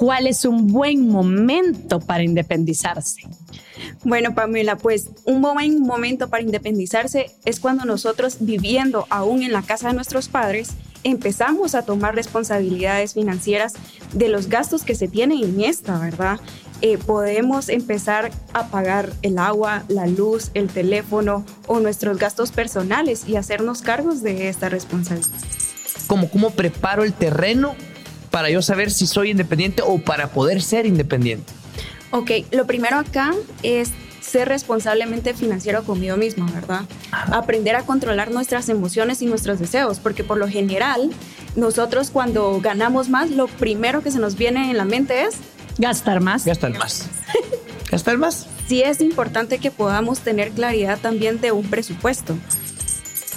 ¿cuál es un buen momento para independizarse? Bueno, Pamela, pues un buen momento para independizarse es cuando nosotros viviendo aún en la casa de nuestros padres, empezamos a tomar responsabilidades financieras de los gastos que se tienen en esta, ¿verdad? Eh, podemos empezar a pagar el agua, la luz, el teléfono o nuestros gastos personales y hacernos cargos de esta responsabilidad. ¿Cómo, cómo preparo el terreno para yo saber si soy independiente o para poder ser independiente? Ok, lo primero acá es ser responsablemente financiero conmigo mismo, ¿verdad? Aprender a controlar nuestras emociones y nuestros deseos, porque por lo general nosotros cuando ganamos más, lo primero que se nos viene en la mente es gastar más. Gastar más. gastar más. Sí es importante que podamos tener claridad también de un presupuesto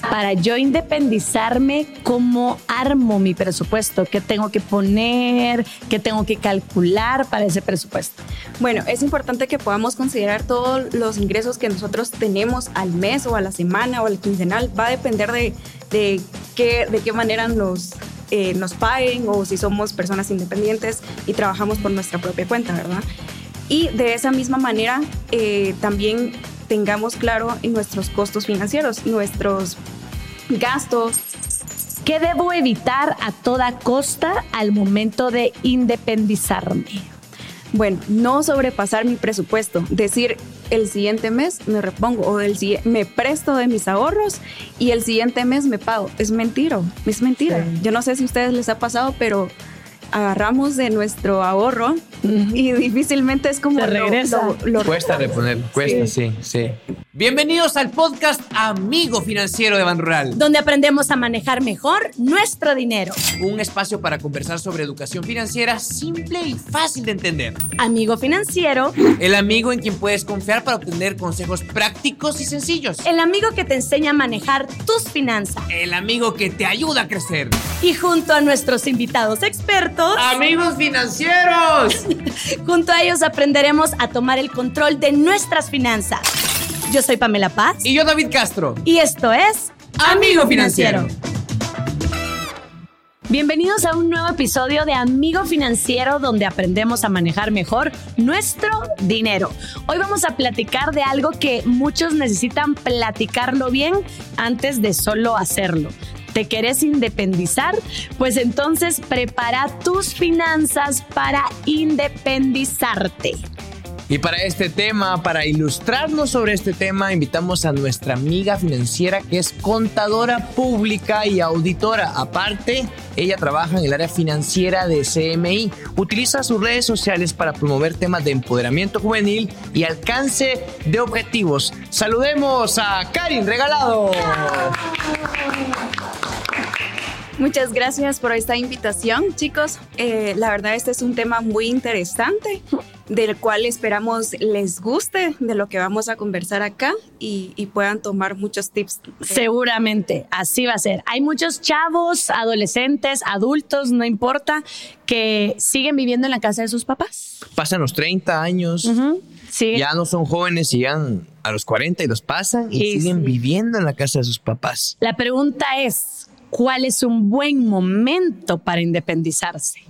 para yo independizarme, ¿cómo armo mi presupuesto? ¿Qué tengo que poner? ¿Qué tengo que calcular para ese presupuesto? Bueno, es importante que podamos considerar todos los ingresos que nosotros tenemos al mes o a la semana o al quincenal. Va a depender de, de, qué, de qué manera nos, eh, nos paguen o si somos personas independientes y trabajamos por nuestra propia cuenta, ¿verdad? Y de esa misma manera eh, también tengamos claro en nuestros costos financieros, nuestros gastos. ¿Qué debo evitar a toda costa al momento de independizarme? Bueno, no sobrepasar mi presupuesto, decir el siguiente mes me repongo o el, me presto de mis ahorros y el siguiente mes me pago. Es mentira, es mentira. Yo no sé si a ustedes les ha pasado, pero agarramos de nuestro ahorro y difícilmente es como regresa. cuesta reponer, cuesta, sí. sí, Bienvenidos al podcast Amigo Financiero de Ban Rural, donde aprendemos a manejar mejor nuestro dinero. Un espacio para conversar sobre educación financiera simple y fácil de entender. Amigo Financiero, el amigo en quien puedes confiar para obtener consejos prácticos y sencillos. El amigo que te enseña a manejar tus finanzas. El amigo que te ayuda a crecer. Y junto a nuestros invitados expertos, Amigos Financieros. Junto a ellos aprenderemos a tomar el control de nuestras finanzas. Yo soy Pamela Paz. Y yo David Castro. Y esto es Amigo Financiero. Bienvenidos a un nuevo episodio de Amigo Financiero donde aprendemos a manejar mejor nuestro dinero. Hoy vamos a platicar de algo que muchos necesitan platicarlo bien antes de solo hacerlo. ¿Te querés independizar? Pues entonces prepara tus finanzas para independizarte. Y para este tema, para ilustrarnos sobre este tema, invitamos a nuestra amiga financiera que es contadora pública y auditora. Aparte, ella trabaja en el área financiera de CMI. Utiliza sus redes sociales para promover temas de empoderamiento juvenil y alcance de objetivos. Saludemos a Karin Regalado. Muchas gracias por esta invitación, chicos. Eh, la verdad, este es un tema muy interesante, del cual esperamos les guste de lo que vamos a conversar acá y, y, puedan tomar muchos tips. Seguramente, así va a ser. Hay muchos chavos, adolescentes, adultos, no importa, que siguen viviendo en la casa de sus papás. Pasan los 30 años. Ya no son jóvenes, llegan a los 40 y los pasan y siguen viviendo en la casa de sus papás. La pregunta es, ¿cuál es un buen momento para independizarse?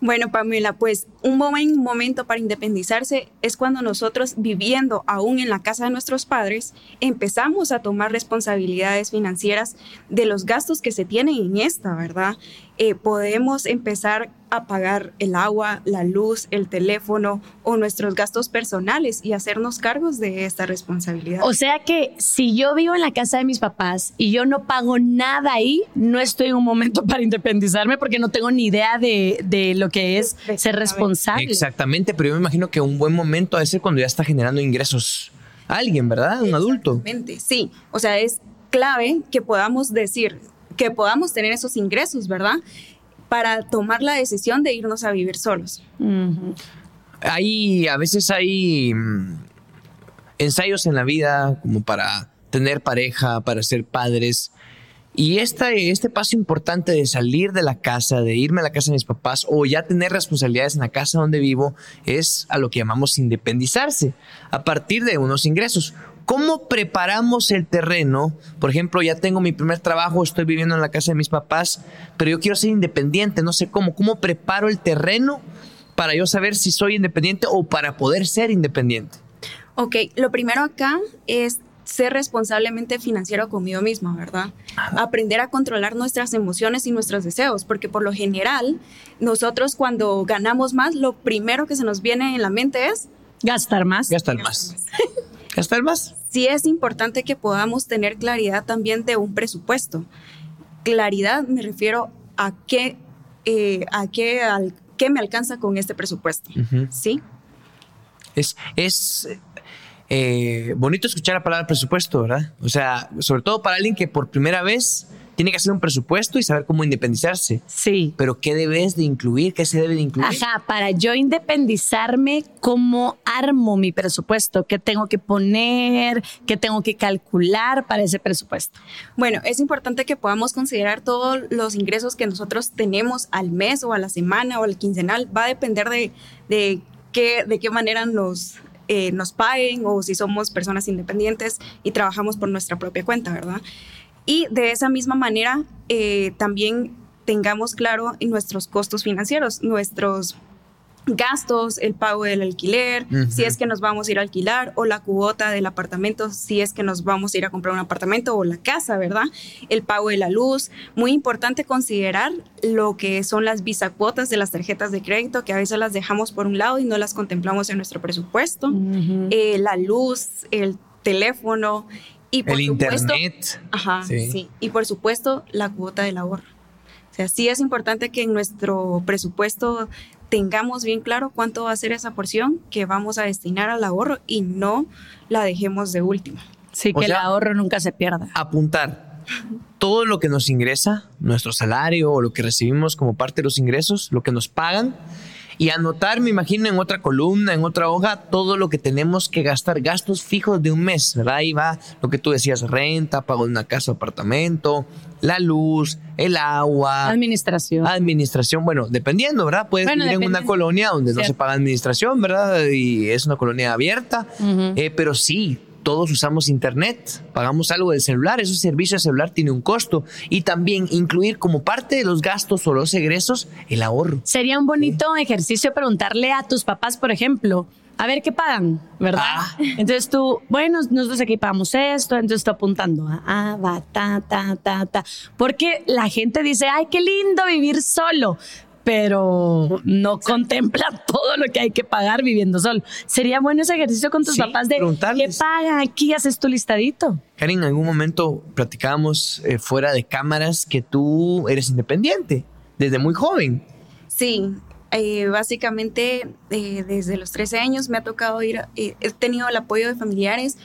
Bueno, Pamela, pues un buen momento para independizarse es cuando nosotros, viviendo aún en la casa de nuestros padres, empezamos a tomar responsabilidades financieras de los gastos que se tienen en esta, ¿verdad? Eh, podemos empezar a pagar el agua, la luz, el teléfono o nuestros gastos personales y hacernos cargos de esta responsabilidad. O sea que si yo vivo en la casa de mis papás y yo no pago nada ahí, no estoy en un momento para independizarme porque no tengo ni idea de, de lo que es ser responsable. Exactamente, pero yo me imagino que un buen momento a ser cuando ya está generando ingresos alguien, ¿verdad? Un adulto. Sí, o sea, es clave que podamos decir, que podamos tener esos ingresos, ¿verdad? Para tomar la decisión de irnos a vivir solos. Hay, a veces hay mm, ensayos en la vida como para tener pareja, para ser padres, y este paso importante de salir de la casa, de irme a la casa de mis papás o ya tener responsabilidades en la casa donde vivo es a lo que llamamos independizarse a partir de unos ingresos. ¿Cómo preparamos el terreno? Por ejemplo, ya tengo mi primer trabajo, estoy viviendo en la casa de mis papás, pero yo quiero ser independiente, no sé cómo. ¿Cómo preparo el terreno para yo saber si soy independiente o para poder ser independiente? Ok, lo primero acá es ser responsablemente financiero conmigo mismo, ¿verdad? Aprender a controlar nuestras emociones y nuestros deseos, porque por lo general, nosotros cuando ganamos más, lo primero que se nos viene en la mente es gastar más. Gastar más. gastar más. Sí es importante que podamos tener claridad también de un presupuesto. Claridad me refiero a qué, eh, a qué, al, qué me alcanza con este presupuesto, ¿sí? Es, es eh, bonito escuchar la palabra presupuesto, ¿verdad? O sea, sobre todo para alguien que por primera vez tiene que hacer un presupuesto y saber cómo independizarse. Sí. Pero ¿qué debes de incluir? ¿Qué se debe de incluir? Ajá, para yo independizarme, ¿cómo armo mi presupuesto? ¿Qué tengo que poner? ¿Qué tengo que calcular para ese presupuesto? Bueno, es importante que podamos considerar todos los ingresos que nosotros tenemos al mes o a la semana o al quincenal. Va a depender de, de qué, de qué manera nos eh, nos paguen o si somos personas independientes y trabajamos por nuestra propia cuenta, ¿verdad? Y de esa misma manera eh, también tengamos claro nuestros costos financieros, nuestros gastos, el pago del alquiler, si es que nos vamos a ir a alquilar, o la cuota del apartamento, si es que nos vamos a ir a comprar un apartamento o la casa, ¿verdad? El pago de la luz. Muy importante considerar lo que son las cuotas de las tarjetas de crédito, que a veces las dejamos por un lado y no las contemplamos en nuestro presupuesto. Eh, la luz, el teléfono y por el supuesto, internet. Ajá, sí. Y por supuesto, la cuota del ahorro. O sea, sí es importante que en nuestro presupuesto tengamos bien claro cuánto va a ser esa porción que vamos a destinar al ahorro y no la dejemos de última. Sí, que el ahorro nunca se pierda. Apuntar todo lo que nos ingresa, nuestro salario o lo que recibimos como parte de los ingresos, lo que nos pagan, y anotar, me imagino, en otra columna, en otra hoja, todo lo que tenemos que gastar, gastos fijos de un mes, ¿verdad? Ahí va lo que tú decías, renta, pago de una casa apartamento, la luz, el agua. Administración. Administración, bueno, dependiendo, ¿verdad? Puedes vivir en una colonia donde no se paga administración, ¿verdad? Y es una colonia abierta, eh, pero sí, todos usamos internet, pagamos algo del celular, ese servicio de celular tiene un costo y también incluir como parte de los gastos o los egresos el ahorro. Sería un bonito ejercicio preguntarle a tus papás, por ejemplo, a ver qué pagan, ¿verdad? Ah. Entonces tú, bueno, nosotros aquí pagamos esto, entonces estoy apuntando, ah, va, ta, ta, ta, ta. Porque la gente dice, ay, qué lindo vivir solo pero no contempla todo lo que hay que pagar viviendo solo. Sería bueno ese ejercicio con tus papás de qué pagan aquí, haces tu listadito. Karin, en algún momento platicábamos eh, fuera de cámaras que tú eres independiente desde muy joven. Sí, eh, básicamente eh, desde los 13 años me ha tocado ir, he tenido el apoyo de familiares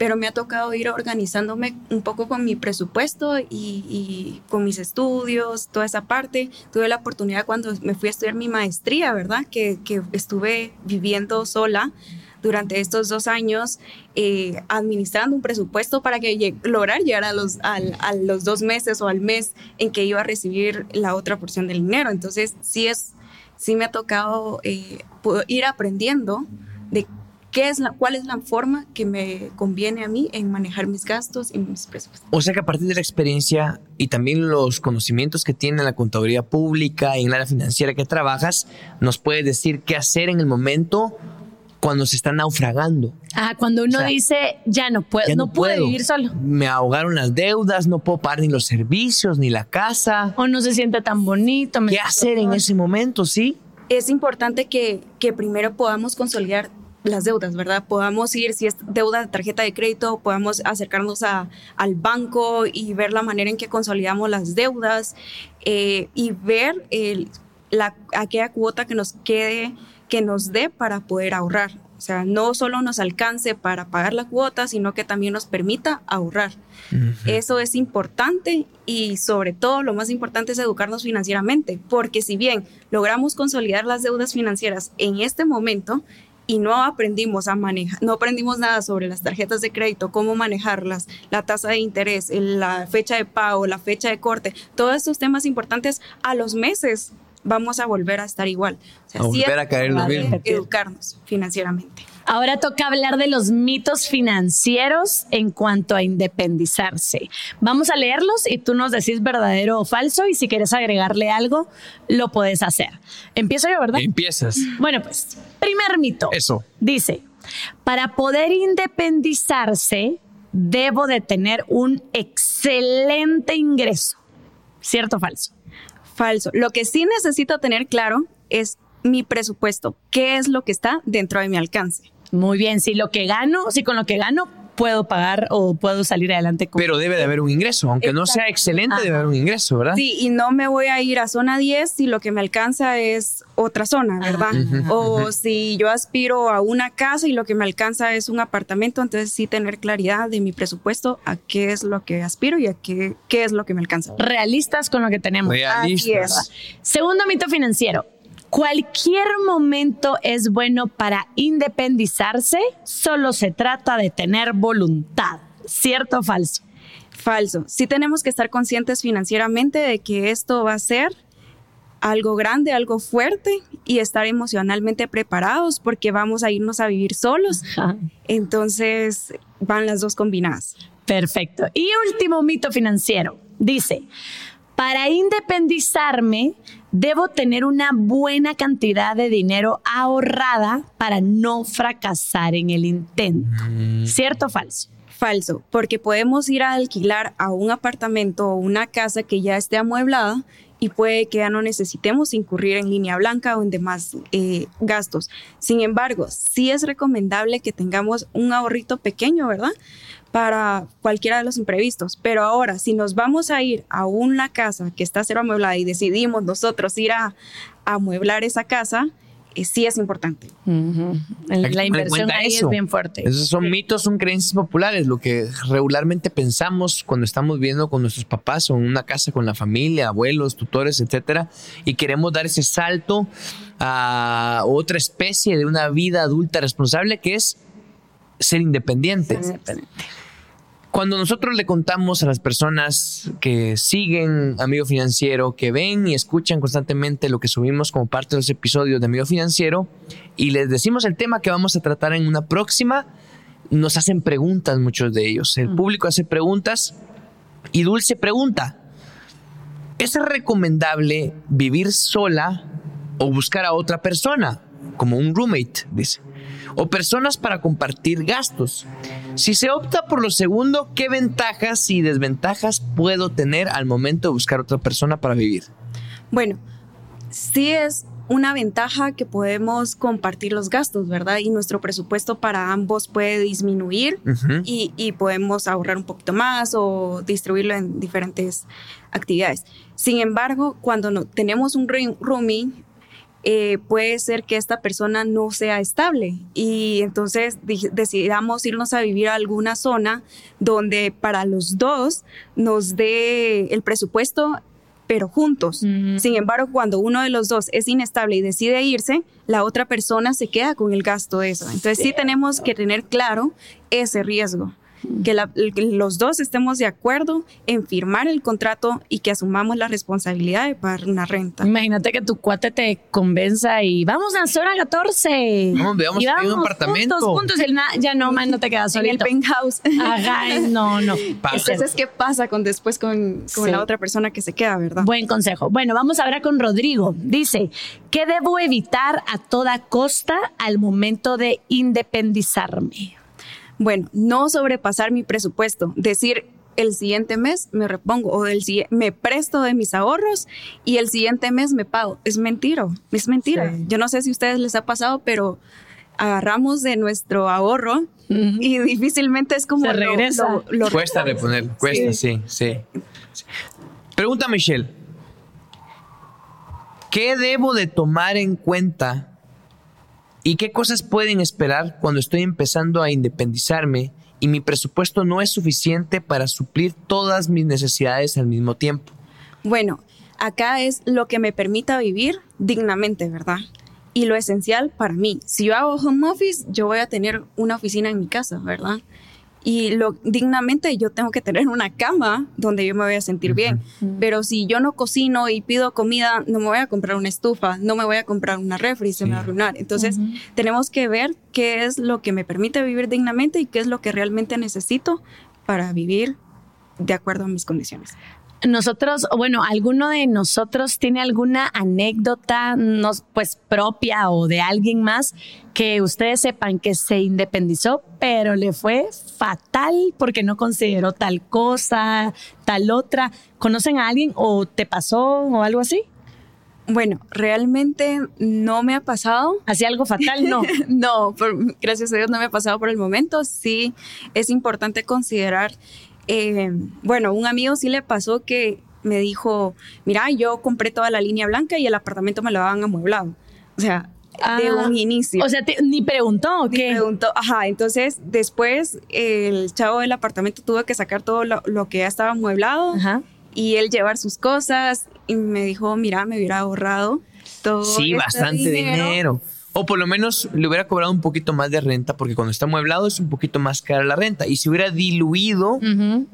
pero me ha tocado ir organizándome un poco con mi presupuesto y, con mis estudios, toda esa parte. Tuve la oportunidad cuando me fui a estudiar mi maestría, ¿verdad? Que, estuve viviendo sola durante estos dos años eh, administrando un presupuesto para que lograr llegar a los, a, los dos meses o al mes en que iba a recibir la otra porción del dinero. Entonces, sí, es, sí me ha tocado eh, ir aprendiendo de qué es la, cuál es la forma que me conviene a mí en manejar mis gastos y mis presupuestos. O sea que a partir de la experiencia y también los conocimientos que tiene en la contaduría pública y en la área financiera que trabajas, nos puedes decir qué hacer en el momento cuando se está naufragando. Ah, cuando uno dice, ya no puedo, no, puedo vivir solo. Me ahogaron las deudas, no puedo pagar ni los servicios, ni la casa. O no se siente tan bonito. ¿Qué hacer en ese momento, sí? Es importante que, que primero podamos consolidar las deudas, ¿verdad? Podamos ir, si es deuda de tarjeta de crédito, podamos acercarnos a, al banco y ver la manera en que consolidamos las deudas eh, y ver el, la, aquella cuota que nos quede, que nos dé para poder ahorrar. O sea, no solo nos alcance para pagar la cuota, sino que también nos permita ahorrar. Eso es importante y sobre todo lo más importante es educarnos financieramente, porque si bien logramos consolidar las deudas financieras en este momento, y no aprendimos a manejar, no aprendimos nada sobre las tarjetas de crédito, cómo manejarlas, la tasa de interés, la fecha de pago, la fecha de corte, todos estos temas importantes a los meses vamos a volver a estar igual. a volver a caer en lo Educarnos financieramente. Ahora toca hablar de los mitos financieros en cuanto a independizarse. Vamos a leerlos y tú nos decís verdadero o falso y si quieres agregarle algo, lo puedes hacer. Empiezo yo, ¿verdad? Empiezas. Bueno, pues, primer mito. Eso. Dice, para poder independizarse, debo de tener un excelente ingreso. ¿Cierto o falso? Falso. Lo que sí necesito tener claro es mi presupuesto. ¿Qué es lo que está dentro de mi alcance? Muy bien, si lo que gano, si con lo que gano puedo pagar o puedo salir adelante con Pero debe de haber un ingreso, aunque no sea excelente, debe haber un ingreso, ¿verdad? Sí, y no me voy a ir a zona 10 si lo que me alcanza es otra zona, ¿verdad? o si yo aspiro a una casa y lo que me alcanza es un apartamento, entonces sí tener claridad de mi presupuesto a qué es lo que aspiro y a qué, qué es lo que me alcanza. realistas con lo que tenemos. Así es. Segundo mito financiero. Cualquier momento es bueno para independizarse, solo se trata de tener voluntad. ¿Cierto o falso? Falso. Sí tenemos que estar conscientes financieramente de que esto va a ser algo grande, algo fuerte y estar emocionalmente preparados porque vamos a irnos a vivir solos. Ajá. Entonces van las dos combinadas. Perfecto. Y último mito financiero. Dice, para independizarme debo tener una buena cantidad de dinero ahorrada para no fracasar en el intento. ¿Cierto o falso? Falso, porque podemos ir a alquilar a un apartamento o una casa que ya esté amueblada y puede que ya no necesitemos incurrir en línea blanca o en demás eh, gastos. Sin embargo, sí es recomendable que tengamos un ahorrito pequeño, ¿verdad? Para cualquiera de los imprevistos. Pero ahora, si nos vamos a ir a una casa que está cero amueblada y decidimos nosotros ir a, a amueblar esa casa, eh, sí es importante. La inversión ahí eso. es bien fuerte. Esos son mitos, son creencias populares, lo que regularmente pensamos cuando estamos viviendo con nuestros papás o en una casa con la familia, abuelos, tutores, etcétera, y queremos dar ese salto a otra especie de una vida adulta responsable que es ser independiente. Cuando nosotros le contamos a las personas que siguen Amigo Financiero, que ven y escuchan constantemente lo que subimos como parte de los episodios de Amigo Financiero, y les decimos el tema que vamos a tratar en una próxima, nos hacen preguntas muchos de ellos. El público hace preguntas y Dulce pregunta, ¿es recomendable vivir sola o buscar a otra persona, como un roommate, dice? O personas para compartir gastos. Si se opta por lo segundo, ¿qué ventajas y desventajas puedo tener al momento de buscar otra persona para vivir? Bueno, sí es una ventaja que podemos compartir los gastos, ¿verdad? Y nuestro presupuesto para ambos puede disminuir y, y podemos ahorrar un poquito más o distribuirlo en diferentes actividades. Sin embargo, cuando no, tenemos un room- roomie, eh, puede ser que esta persona no sea estable y entonces decidamos irnos a vivir a alguna zona donde para los dos nos dé el presupuesto, pero juntos. Sin embargo, cuando uno de los dos es inestable y decide irse, la otra persona se queda con el gasto de eso. Entonces sí tenemos que tener claro ese riesgo. Que, la- que los dos estemos de acuerdo en firmar el contrato y que asumamos la responsabilidad de pagar una renta. Imagínate que tu cuate te convenza y vamos a zona 14. Vamos, veamos y si hay un vamos apartamento. Juntos, juntos. Y el na- ya no, man, no te quedas En el solito. penthouse. Ajá, no, no. Pa- Entonces, ¿qué pasa con después con, con Sí. la otra persona que se queda, verdad? Buen consejo. Bueno, vamos ahora con Rodrigo. Dice, ¿qué debo evitar a toda costa al momento de independizarme? Bueno, no sobrepasar mi presupuesto, decir el siguiente mes me repongo o del si- me presto de mis ahorros y el siguiente mes me pago. Es mentira, es mentira. Sí. Yo no sé si a ustedes les ha pasado, pero agarramos de nuestro ahorro y difícilmente es como Se lo- regresa. lo- lo- Cuesta reponer, cuesta, sí, sí. sí. Pregunta Michelle. ¿Qué debo de tomar en cuenta y qué cosas pueden esperar cuando estoy empezando a independizarme y mi presupuesto no es suficiente para suplir todas mis necesidades al mismo tiempo? Bueno, acá es lo que me permita vivir dignamente, ¿verdad? Y lo esencial para mí. Si yo hago home office, yo voy a tener una oficina en mi casa, ¿verdad? Y lo dignamente yo tengo que tener una cama donde yo me voy a sentir bien. Pero si yo no cocino y pido comida, no me voy a comprar una estufa, no me voy a comprar una refri, se me va a arruinar. Entonces, tenemos que ver qué es lo que me permite vivir dignamente y qué es lo que realmente necesito para vivir de acuerdo a mis condiciones. Nosotros, bueno, ¿alguno de nosotros tiene alguna anécdota, nos, pues propia o de alguien más que ustedes sepan que se independizó, pero le fue fatal porque no consideró tal cosa, tal otra? ¿Conocen a alguien o te pasó o algo así? Bueno, realmente no me ha pasado. ¿Hacía algo fatal? No. no, gracias a Dios no me ha pasado por el momento. Sí, es importante considerar eh, bueno, un amigo sí le pasó que me dijo, mira, yo compré toda la línea blanca y el apartamento me lo habían amueblado. O sea, de ah, un inicio. O sea, ni preguntó, ¿o ni preguntó, ajá. Entonces, después el chavo del apartamento tuvo que sacar todo lo, que ya estaba amueblado y él llevar sus cosas y me dijo, mira, me hubiera ahorrado todo. Sí, este bastante dinero. O por lo menos le hubiera cobrado un poquito más de renta, porque cuando está amueblado es un poquito más cara la renta. Y si hubiera diluido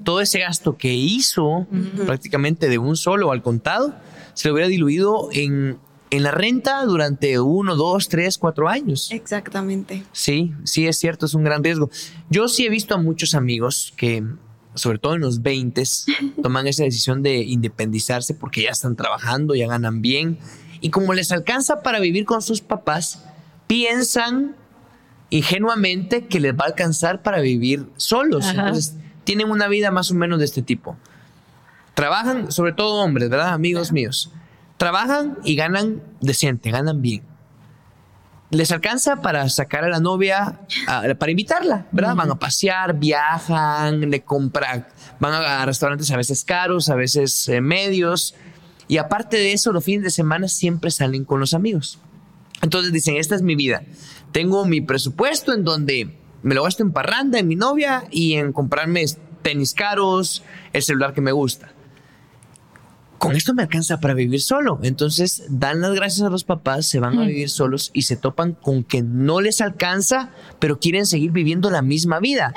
todo ese gasto que hizo prácticamente de un solo al contado, se lo hubiera diluido en, en la renta durante uno, dos, tres, cuatro años. Exactamente. Sí, sí, es cierto, es un gran riesgo. Yo sí he visto a muchos amigos que, sobre todo en los 20, toman esa decisión de independizarse porque ya están trabajando, ya ganan bien y como les alcanza para vivir con sus papás, piensan ingenuamente que les va a alcanzar para vivir solos. Entonces, tienen una vida más o menos de este tipo. Trabajan, sobre todo hombres, ¿verdad? Amigos míos. Trabajan y ganan decente, ganan bien. Les alcanza para sacar a la novia, para invitarla, ¿verdad? Van a pasear, viajan, le compran, van a restaurantes a veces caros, a veces eh, medios y aparte de eso, los fines de semana siempre salen con los amigos. Entonces dicen, esta es mi vida. Tengo mi presupuesto en donde me lo gasto en parranda, en mi novia y en comprarme tenis caros, el celular que me gusta con esto me alcanza para vivir solo. Entonces dan las gracias a los papás, se van a vivir solos y se topan con que no les alcanza, pero quieren seguir viviendo la misma vida.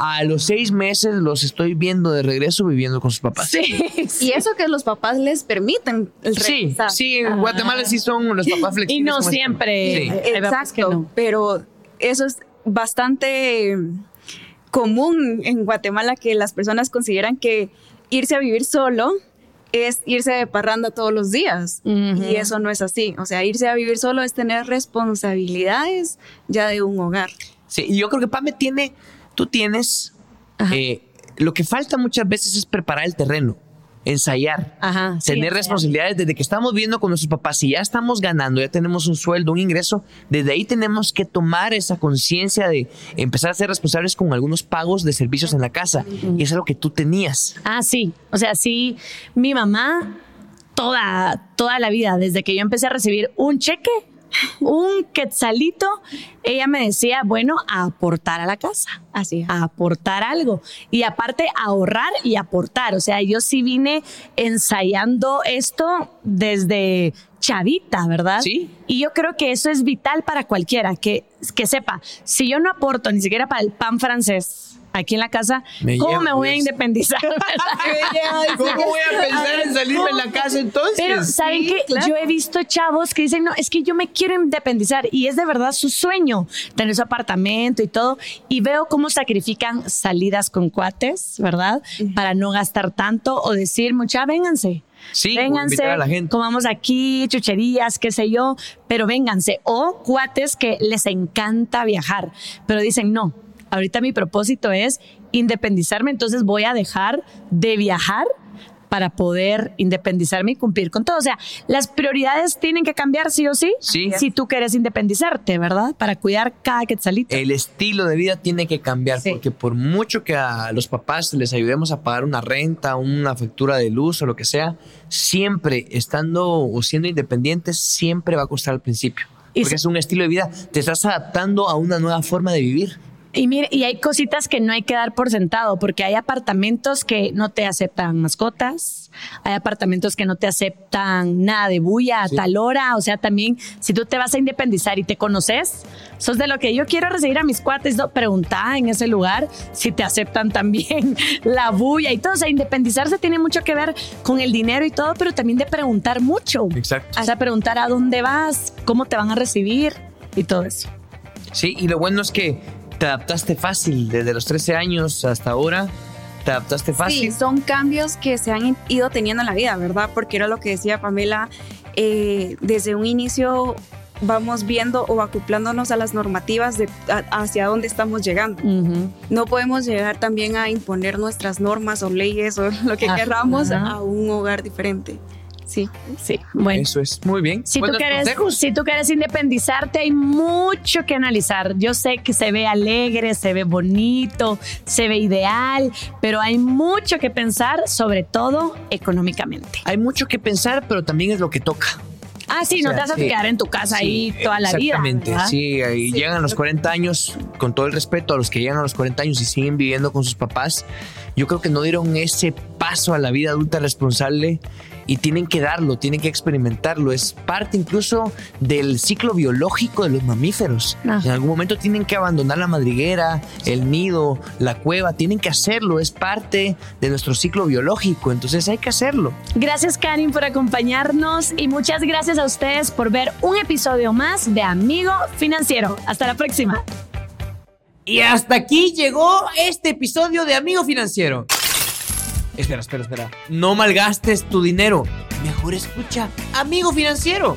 Ah, a los seis meses los estoy viendo de regreso viviendo con sus papás. Y eso que los papás les permiten. El sí, sí, en Guatemala sí son los papás flexibles. Y no siempre. Exacto, pero eso es bastante común en Guatemala que las personas consideran que irse a vivir solo es irse de parranda todos los días. Y eso no es así. O sea, irse a vivir solo es tener responsabilidades ya de un hogar. Sí, y yo creo que Pame tiene, tú tienes, eh, lo que falta muchas veces es preparar el terreno ensayar, tener responsabilidades desde que estamos viendo con nuestros papás, si ya estamos ganando, ya tenemos un sueldo, un ingreso, desde ahí tenemos que tomar esa conciencia de empezar a ser responsables con algunos pagos de servicios en la casa. Y eso es lo que tú tenías. Ah, sí. O sea, sí, mi mamá toda, toda la vida, desde que yo empecé a recibir un cheque, un quetzalito, ella me decía, bueno, a aportar a la casa. Así. A aportar algo. Y aparte, ahorrar y aportar. O sea, yo sí vine ensayando esto desde chavita, ¿verdad? Sí. Y yo creo que eso es vital para cualquiera, que, que sepa, si yo no aporto ni siquiera para el pan francés, aquí en la casa, ¿cómo me voy a independizar? ¿Cómo voy a pensar en salirme en la casa entonces? Pero, ¿saben qué? Yo he visto chavos que dicen, no, es que yo me quiero independizar y es de verdad su sueño, tener su apartamento y todo. Y veo cómo sacrifican salidas con cuates, ¿verdad? Para no gastar tanto o decir, mucha, vénganse. Sí, vénganse, a la gente. comamos aquí, chucherías, qué sé yo, pero vénganse. O cuates que les encanta viajar, pero dicen, no, ahorita mi propósito es independizarme, entonces voy a dejar de viajar para poder independizarme y cumplir con todo. O sea, las prioridades tienen que cambiar sí o sí. Sí. Si tú quieres independizarte, ¿verdad? Para cuidar cada quetzalito. El estilo de vida tiene que cambiar porque por mucho que a los papás les ayudemos a pagar una renta, una factura de luz o lo que sea, siempre estando o siendo independientes, siempre va a costar al principio. Porque es un estilo de vida, te estás adaptando a una nueva forma de vivir. Y mire, y hay cositas que no hay que dar por sentado, porque hay apartamentos que no te aceptan mascotas, hay apartamentos que no te aceptan nada de bulla a tal hora, o sea, también si tú te vas a independizar y te conoces, sos de lo que yo quiero recibir a mis cuates, no, pregunta en ese lugar si te aceptan también la bulla y todo, o sea, independizarse tiene mucho que ver con el dinero y todo, pero también de preguntar mucho. Exacto. O sea, preguntar a dónde vas, cómo te van a recibir y todo eso. Sí, y lo bueno es que te adaptaste fácil desde los 13 años hasta ahora. Te adaptaste fácil. Sí, son cambios que se han ido teniendo en la vida, ¿verdad? Porque era lo que decía Pamela, eh, desde un inicio vamos viendo o acoplándonos a las normativas de a- hacia dónde estamos llegando. No podemos llegar también a imponer nuestras normas o leyes o lo que Ajá. queramos a un hogar diferente. Sí. Sí, bueno. Eso es muy bien. Si tú, quieres, consejos. si tú quieres independizarte, hay mucho que analizar. Yo sé que se ve alegre, se ve bonito, se ve ideal, pero hay mucho que pensar, sobre todo económicamente. Hay mucho que pensar, pero también es lo que toca. Ah, sí, O no sea, te vas a sí. quedar en tu casa ahí toda la vida. Exactamente, sí, ahí llegan los 40 años, con todo el respeto a los que llegan a los 40 años y siguen viviendo con sus papás, yo creo que no dieron ese paso a la vida adulta responsable y tienen que darlo, tienen que experimentarlo, es parte incluso del ciclo biológico de los mamíferos. Ajá. En algún momento tienen que abandonar la madriguera, el nido, la cueva, tienen que hacerlo, es parte de nuestro ciclo biológico, entonces hay que hacerlo. Gracias, Karin, por acompañarnos y muchas gracias a ustedes por ver un episodio más de Amigo Financiero. Hasta la próxima. Y hasta aquí llegó este episodio de Amigo Financiero. Espera, espera, espera. No malgastes tu dinero. Mejor escucha Amigo Financiero.